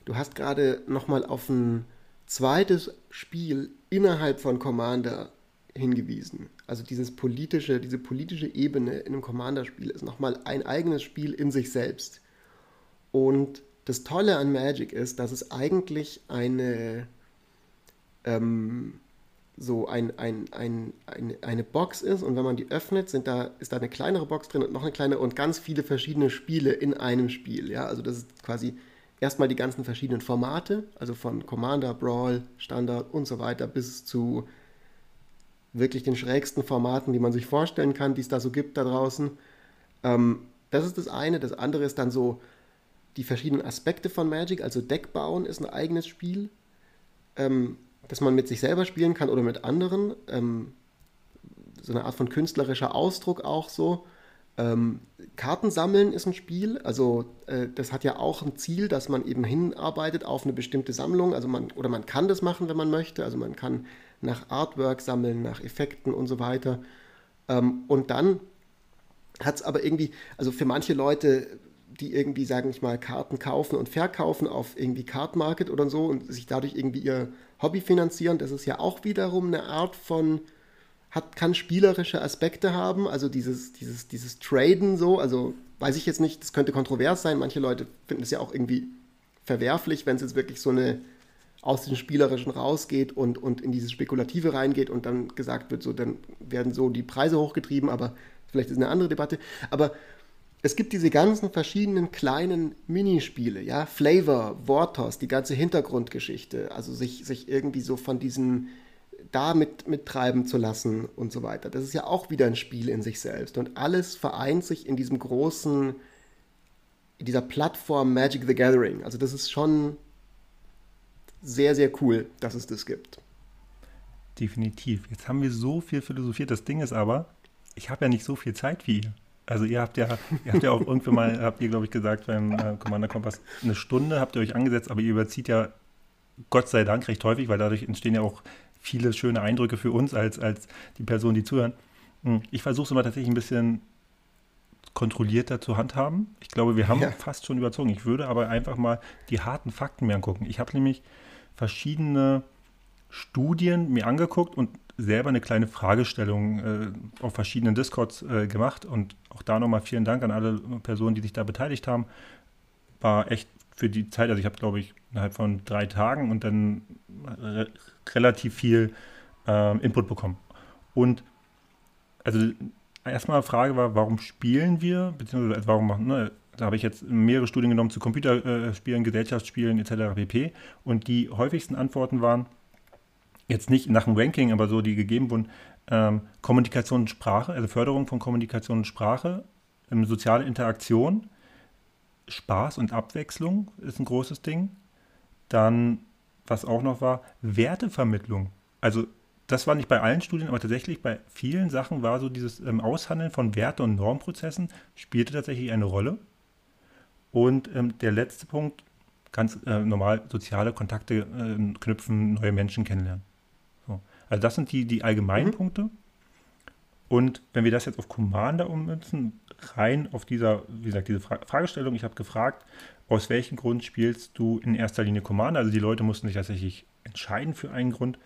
Du hast gerade nochmal auf ein zweites Spiel innerhalb von Commander hingewiesen. Also dieses politische, diese politische Ebene in einem Commander-Spiel ist nochmal ein eigenes Spiel in sich selbst. Und das Tolle an Magic ist, dass es eigentlich eine ähm, so ein, ein, ein, ein, eine Box ist und wenn man die öffnet, sind da, ist da eine kleinere Box drin und noch eine kleine und ganz viele verschiedene Spiele in einem Spiel. Ja? Also das ist quasi erstmal die ganzen verschiedenen Formate, also von Commander, Brawl, Standard und so weiter bis zu wirklich den schrägsten Formaten, die man sich vorstellen kann, die es da so gibt da draußen. Ähm, das ist das eine. Das andere ist dann so die verschiedenen Aspekte von Magic, also Deck bauen ist ein eigenes Spiel. Ähm, dass man mit sich selber spielen kann oder mit anderen. Ähm, so eine Art von künstlerischer Ausdruck auch so. Ähm, Karten sammeln ist ein Spiel, also äh, das hat ja auch ein Ziel, dass man eben hinarbeitet auf eine bestimmte Sammlung. Also man, oder man kann das machen, wenn man möchte. Also man kann nach Artwork sammeln, nach Effekten und so weiter. Ähm, und dann hat es aber irgendwie, also für manche Leute, die irgendwie, sagen ich mal, Karten kaufen und verkaufen auf irgendwie Card Market oder so und sich dadurch irgendwie ihr Hobby finanzieren, das ist ja auch wiederum eine Art von, hat, kann spielerische Aspekte haben, also dieses, dieses, dieses Traden so, also weiß ich jetzt nicht, das könnte kontrovers sein, manche Leute finden es ja auch irgendwie verwerflich, wenn es jetzt wirklich so eine aus dem Spielerischen rausgeht und, und in dieses Spekulative reingeht und dann gesagt wird, so, dann werden so die Preise hochgetrieben, aber vielleicht ist eine andere Debatte. Aber es gibt diese ganzen verschiedenen kleinen Minispiele, ja, Flavor, Wortos, die ganze Hintergrundgeschichte, also sich, sich irgendwie so von diesen da mit, mittreiben zu lassen und so weiter. Das ist ja auch wieder ein Spiel in sich selbst und alles vereint sich in diesem großen, in dieser Plattform Magic the Gathering. Also das ist schon sehr, sehr cool, dass es das gibt. Definitiv. Jetzt haben wir so viel philosophiert. Das Ding ist aber, ich habe ja nicht so viel Zeit wie ihr. Also ihr habt ja, ihr habt ja auch irgendwann mal, habt ihr, glaube ich, gesagt beim äh, Commander Kompass, eine Stunde habt ihr euch angesetzt, aber ihr überzieht ja Gott sei Dank recht häufig, weil dadurch entstehen ja auch viele schöne Eindrücke für uns als, als die Personen, die zuhören. Hm, ich versuche es immer tatsächlich ein bisschen kontrollierter zu handhaben. Ich glaube, wir haben ja. fast schon überzogen. Ich würde aber einfach mal die harten Fakten mir angucken. Ich habe nämlich verschiedene Studien mir angeguckt und selber eine kleine Fragestellung äh, auf verschiedenen Discords äh, gemacht. Und auch da nochmal vielen Dank an alle Personen, die sich da beteiligt haben. War echt für die Zeit, also ich habe, glaube ich, innerhalb von drei Tagen und dann re relativ viel äh, Input bekommen. Und also erstmal Frage war, warum spielen wir, beziehungsweise also warum machen, ne, da habe ich jetzt mehrere Studien genommen zu Computerspielen, Gesellschaftsspielen etc. pp. Und die häufigsten Antworten waren, jetzt nicht nach dem Ranking, aber so die gegeben wurden, ähm, Kommunikation und Sprache, also Förderung von Kommunikation und Sprache, ähm, soziale Interaktion, Spaß und Abwechslung ist ein großes Ding. Dann, was auch noch war, Wertevermittlung. Also das war nicht bei allen Studien, aber tatsächlich bei vielen Sachen war so dieses ähm, Aushandeln von Werte- und Normprozessen spielte tatsächlich eine Rolle. Und ähm, der letzte Punkt, ganz äh, normal soziale Kontakte äh, knüpfen, neue Menschen kennenlernen. So. Also das sind die, die allgemeinen mhm. Punkte. Und wenn wir das jetzt auf Commander ummünzen, rein auf dieser, wie gesagt, diese Fra Fragestellung, ich habe gefragt, aus welchem Grund spielst du in erster Linie Commander? Also die Leute mussten sich tatsächlich entscheiden für einen Grund.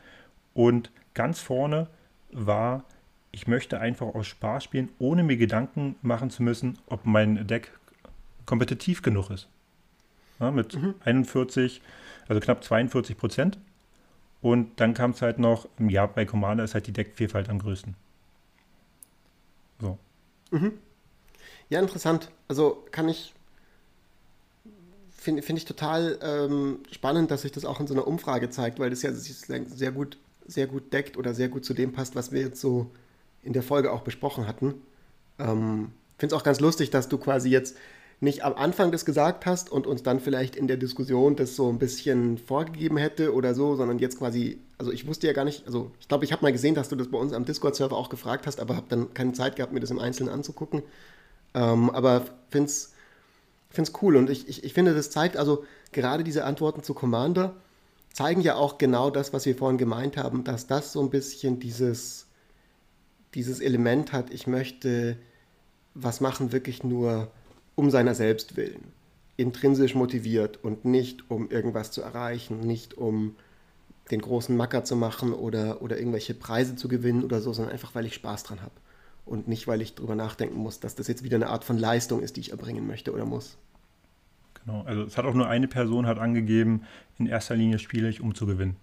Und ganz vorne war, ich möchte einfach aus Spaß spielen, ohne mir Gedanken machen zu müssen, ob mein Deck kompetitiv genug ist. Ja, mit mhm. 41, also knapp 42 Prozent. Und dann kam es halt noch, ja, bei Commander ist halt die Deckvielfalt am größten. So. Mhm. Ja, interessant. Also kann ich, finde find ich total ähm, spannend, dass sich das auch in so einer Umfrage zeigt, weil das ja sehr gut, sehr gut deckt oder sehr gut zu dem passt, was wir jetzt so in der Folge auch besprochen hatten. Ähm, finde es auch ganz lustig, dass du quasi jetzt nicht am Anfang das gesagt hast und uns dann vielleicht in der Diskussion das so ein bisschen vorgegeben hätte oder so, sondern jetzt quasi, also ich wusste ja gar nicht, also ich glaube, ich habe mal gesehen, dass du das bei uns am Discord-Server auch gefragt hast, aber habe dann keine Zeit gehabt, mir das im Einzelnen anzugucken. Ähm, aber finde es cool und ich, ich, ich finde, das zeigt, also gerade diese Antworten zu Commander zeigen ja auch genau das, was wir vorhin gemeint haben, dass das so ein bisschen dieses, dieses Element hat, ich möchte was machen, wirklich nur um seiner selbst willen, intrinsisch motiviert und nicht um irgendwas zu erreichen, nicht um den großen Macker zu machen oder, oder irgendwelche Preise zu gewinnen oder so, sondern einfach, weil ich Spaß dran habe. Und nicht, weil ich darüber nachdenken muss, dass das jetzt wieder eine Art von Leistung ist, die ich erbringen möchte oder muss. Genau, also es hat auch nur eine Person hat angegeben, in erster Linie spiele ich, um zu gewinnen.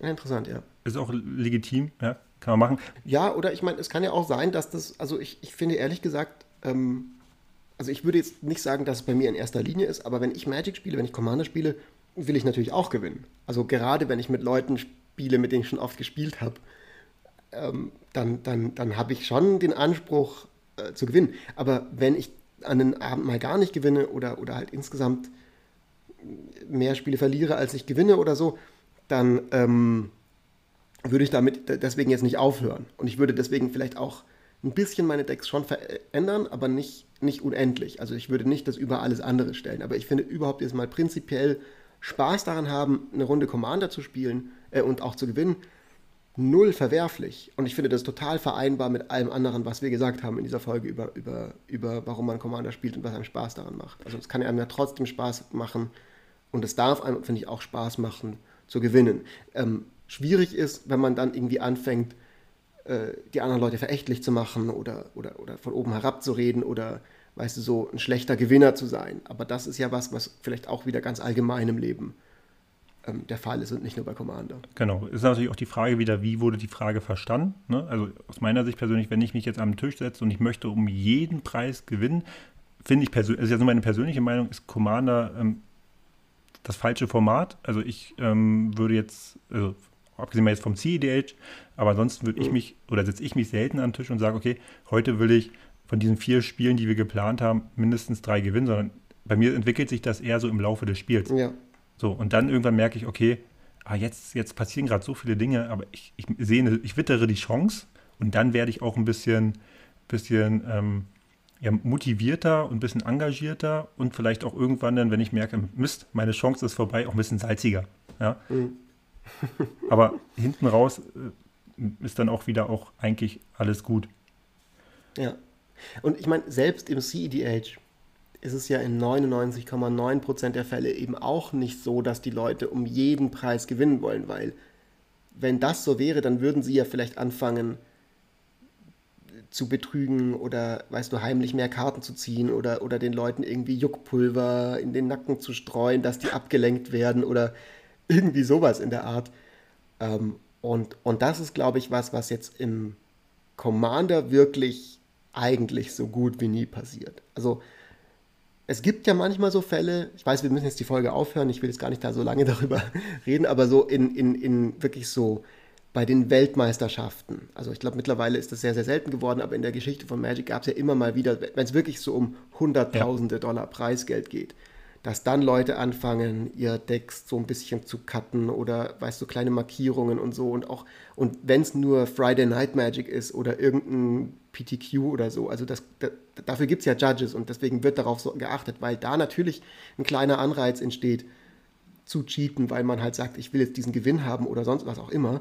Interessant, ja. Ist auch legitim, ja, kann man machen. Ja, oder ich meine, es kann ja auch sein, dass das, also ich, ich finde ehrlich gesagt, ähm, also ich würde jetzt nicht sagen, dass es bei mir in erster Linie ist, aber wenn ich Magic spiele, wenn ich Commander spiele, will ich natürlich auch gewinnen. Also gerade wenn ich mit Leuten spiele, mit denen ich schon oft gespielt habe, ähm, dann, dann, dann habe ich schon den Anspruch äh, zu gewinnen. Aber wenn ich an einem Abend mal gar nicht gewinne oder, oder halt insgesamt mehr Spiele verliere, als ich gewinne oder so, dann ähm, würde ich damit deswegen jetzt nicht aufhören. Und ich würde deswegen vielleicht auch ein bisschen meine Decks schon verändern, aber nicht, nicht unendlich. Also ich würde nicht das über alles andere stellen. Aber ich finde überhaupt jetzt mal prinzipiell Spaß daran haben, eine Runde Commander zu spielen äh, und auch zu gewinnen, null verwerflich. Und ich finde das total vereinbar mit allem anderen, was wir gesagt haben in dieser Folge über, über, über warum man Commander spielt und was einem Spaß daran macht. Also es kann einem ja trotzdem Spaß machen und es darf einem, finde ich, auch Spaß machen zu gewinnen. Ähm, schwierig ist, wenn man dann irgendwie anfängt, äh, die anderen Leute verächtlich zu machen oder, oder, oder von oben herab zu reden oder, weißt du, so ein schlechter Gewinner zu sein. Aber das ist ja was, was vielleicht auch wieder ganz allgemein im Leben ähm, der Fall ist und nicht nur bei Commander. Genau. Ist natürlich auch die Frage wieder, wie wurde die Frage verstanden? Ne? Also aus meiner Sicht persönlich, wenn ich mich jetzt am Tisch setze und ich möchte um jeden Preis gewinnen, finde ich persönlich, also meine persönliche Meinung, ist Commander ähm, das falsche Format. Also ich ähm, würde jetzt, also abgesehen mal jetzt vom CEDH, aber ansonsten würde ich mhm. mich oder setze ich mich selten an den Tisch und sage, okay, heute will ich von diesen vier Spielen, die wir geplant haben, mindestens drei gewinnen, sondern bei mir entwickelt sich das eher so im Laufe des Spiels. Ja. So, und dann irgendwann merke ich, okay, ah, jetzt, jetzt passieren gerade so viele Dinge, aber ich, ich sehe, ich wittere die Chance und dann werde ich auch ein bisschen, bisschen ähm, ja, motivierter und ein bisschen engagierter und vielleicht auch irgendwann dann, wenn ich merke, Mist, meine Chance ist vorbei, auch ein bisschen salziger. Ja? Mhm. Aber hinten raus äh, ist dann auch wieder auch eigentlich alles gut. Ja. Und ich meine, selbst im CEDH ist es ja in 99,9% der Fälle eben auch nicht so, dass die Leute um jeden Preis gewinnen wollen, weil wenn das so wäre, dann würden sie ja vielleicht anfangen zu betrügen oder, weißt du, heimlich mehr Karten zu ziehen oder, oder den Leuten irgendwie Juckpulver in den Nacken zu streuen, dass die abgelenkt werden oder irgendwie sowas in der Art. Ähm, und, und das ist, glaube ich, was, was jetzt im Commander wirklich eigentlich so gut wie nie passiert. Also es gibt ja manchmal so Fälle, ich weiß, wir müssen jetzt die Folge aufhören, ich will jetzt gar nicht da so lange darüber reden, aber so in, in, in wirklich so bei den Weltmeisterschaften. Also ich glaube, mittlerweile ist das sehr, sehr selten geworden, aber in der Geschichte von Magic gab es ja immer mal wieder, wenn es wirklich so um Hunderttausende ja. Dollar Preisgeld geht, dass dann Leute anfangen, ihr Decks so ein bisschen zu cutten oder weißt du, kleine Markierungen und so und auch, und wenn es nur Friday Night Magic ist oder irgendein PTQ oder so, also das, das dafür gibt es ja Judges und deswegen wird darauf so geachtet, weil da natürlich ein kleiner Anreiz entsteht, zu cheaten, weil man halt sagt, ich will jetzt diesen Gewinn haben oder sonst was auch immer.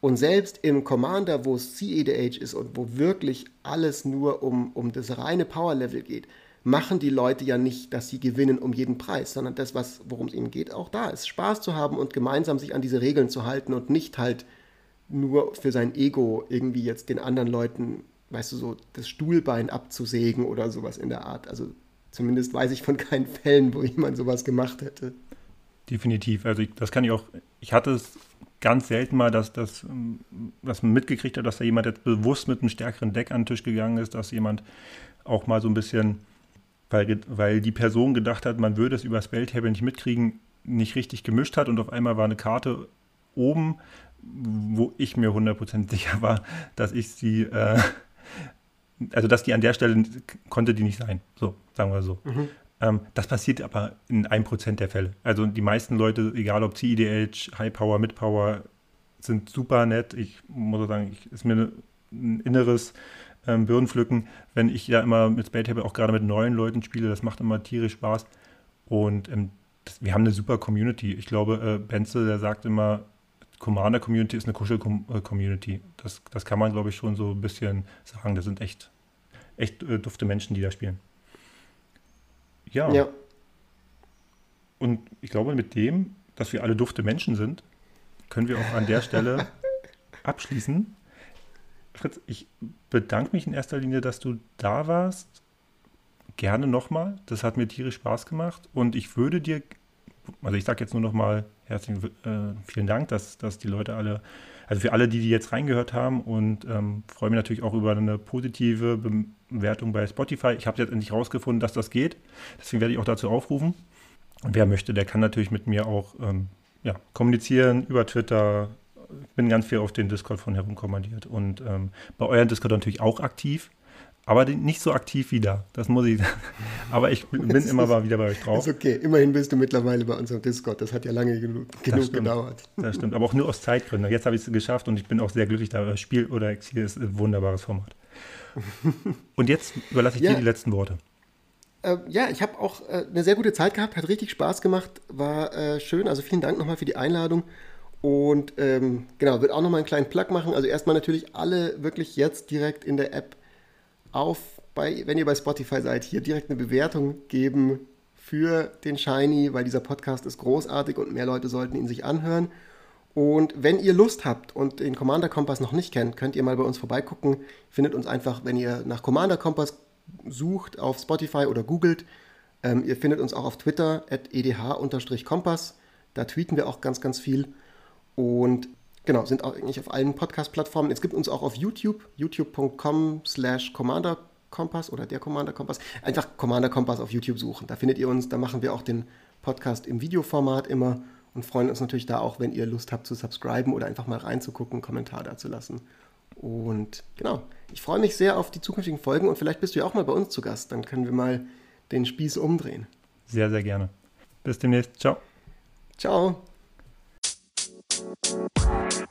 Und selbst im Commander, wo es CEDH ist und wo wirklich alles nur um, um das reine Power-Level geht, machen die Leute ja nicht, dass sie gewinnen um jeden Preis, sondern das, worum es ihnen geht, auch da ist Spaß zu haben und gemeinsam sich an diese Regeln zu halten und nicht halt nur für sein Ego irgendwie jetzt den anderen Leuten, weißt du, so das Stuhlbein abzusägen oder sowas in der Art. Also zumindest weiß ich von keinen Fällen, wo jemand sowas gemacht hätte. Definitiv. Also ich, das kann ich auch, ich hatte es ganz selten mal, dass, dass, dass man mitgekriegt hat, dass da jemand jetzt bewusst mit einem stärkeren Deck an den Tisch gegangen ist, dass jemand auch mal so ein bisschen weil, weil die Person gedacht hat, man würde es über Spelltable nicht mitkriegen, nicht richtig gemischt hat und auf einmal war eine Karte oben, wo ich mir 100% sicher war, dass ich sie, äh, also dass die an der Stelle konnte die nicht sein. So, sagen wir so. Mhm. Ähm, das passiert aber in 1% der Fälle. Also die meisten Leute, egal ob CEDH, High Power, Mid Power, sind super nett. Ich muss sagen, ich, ist mir ein inneres ähm, Birnen pflücken, wenn ich ja immer mit Spade Table auch gerade mit neuen Leuten spiele. Das macht immer tierisch Spaß. Und ähm, das, wir haben eine super Community. Ich glaube, äh, Benzel, der sagt immer, Commander-Community ist eine Kuschel-Community. Das, das kann man, glaube ich, schon so ein bisschen sagen. Das sind echt, echt äh, dufte Menschen, die da spielen. Ja. ja. Und ich glaube, mit dem, dass wir alle dufte Menschen sind, können wir auch an der Stelle abschließen. Fritz, ich bedanke mich in erster Linie, dass du da warst. Gerne nochmal. Das hat mir tierisch Spaß gemacht. Und ich würde dir, also ich sage jetzt nur nochmal herzlichen äh, vielen Dank, dass, dass die Leute alle, also für alle, die, die jetzt reingehört haben und ähm, freue mich natürlich auch über eine positive Bewertung bei Spotify. Ich habe jetzt endlich rausgefunden, dass das geht. Deswegen werde ich auch dazu aufrufen. Und wer möchte, der kann natürlich mit mir auch ähm, ja, kommunizieren über Twitter, bin ganz viel auf den Discord von herumkommandiert und ähm, bei euren Discord natürlich auch aktiv, aber nicht so aktiv wie da. Das muss ich sagen. Aber ich bin immer mal wieder bei euch drauf. Ist okay. Immerhin bist du mittlerweile bei unserem Discord. Das hat ja lange genug, genug gedauert. Das stimmt, aber auch nur aus Zeitgründen. Jetzt habe ich es geschafft und ich bin auch sehr glücklich da. Spiel oder Exil ist ein wunderbares Format. Und jetzt überlasse ich ja. dir die letzten Worte. Äh, ja, ich habe auch äh, eine sehr gute Zeit gehabt, hat richtig Spaß gemacht, war äh, schön. Also vielen Dank nochmal für die Einladung. Und ähm, genau, wird auch nochmal einen kleinen Plug machen. Also erstmal natürlich alle wirklich jetzt direkt in der App auf, bei, wenn ihr bei Spotify seid, hier direkt eine Bewertung geben für den Shiny, weil dieser Podcast ist großartig und mehr Leute sollten ihn sich anhören. Und wenn ihr Lust habt und den Commander Kompass noch nicht kennt, könnt ihr mal bei uns vorbeigucken. Findet uns einfach, wenn ihr nach Commander Kompass sucht auf Spotify oder googelt. Ähm, ihr findet uns auch auf Twitter edh-kompass. Da tweeten wir auch ganz, ganz viel. Und genau, sind auch eigentlich auf allen Podcast-Plattformen. Es gibt uns auch auf YouTube, youtube.com slash Commander Kompass oder der Commander Kompass. Einfach Commander Kompass auf YouTube suchen. Da findet ihr uns. Da machen wir auch den Podcast im Videoformat immer und freuen uns natürlich da auch, wenn ihr Lust habt zu subscriben oder einfach mal reinzugucken, einen Kommentar da zu lassen. Und genau, ich freue mich sehr auf die zukünftigen Folgen und vielleicht bist du ja auch mal bei uns zu Gast. Dann können wir mal den Spieß umdrehen. Sehr, sehr gerne. Bis demnächst. Ciao. Ciao. you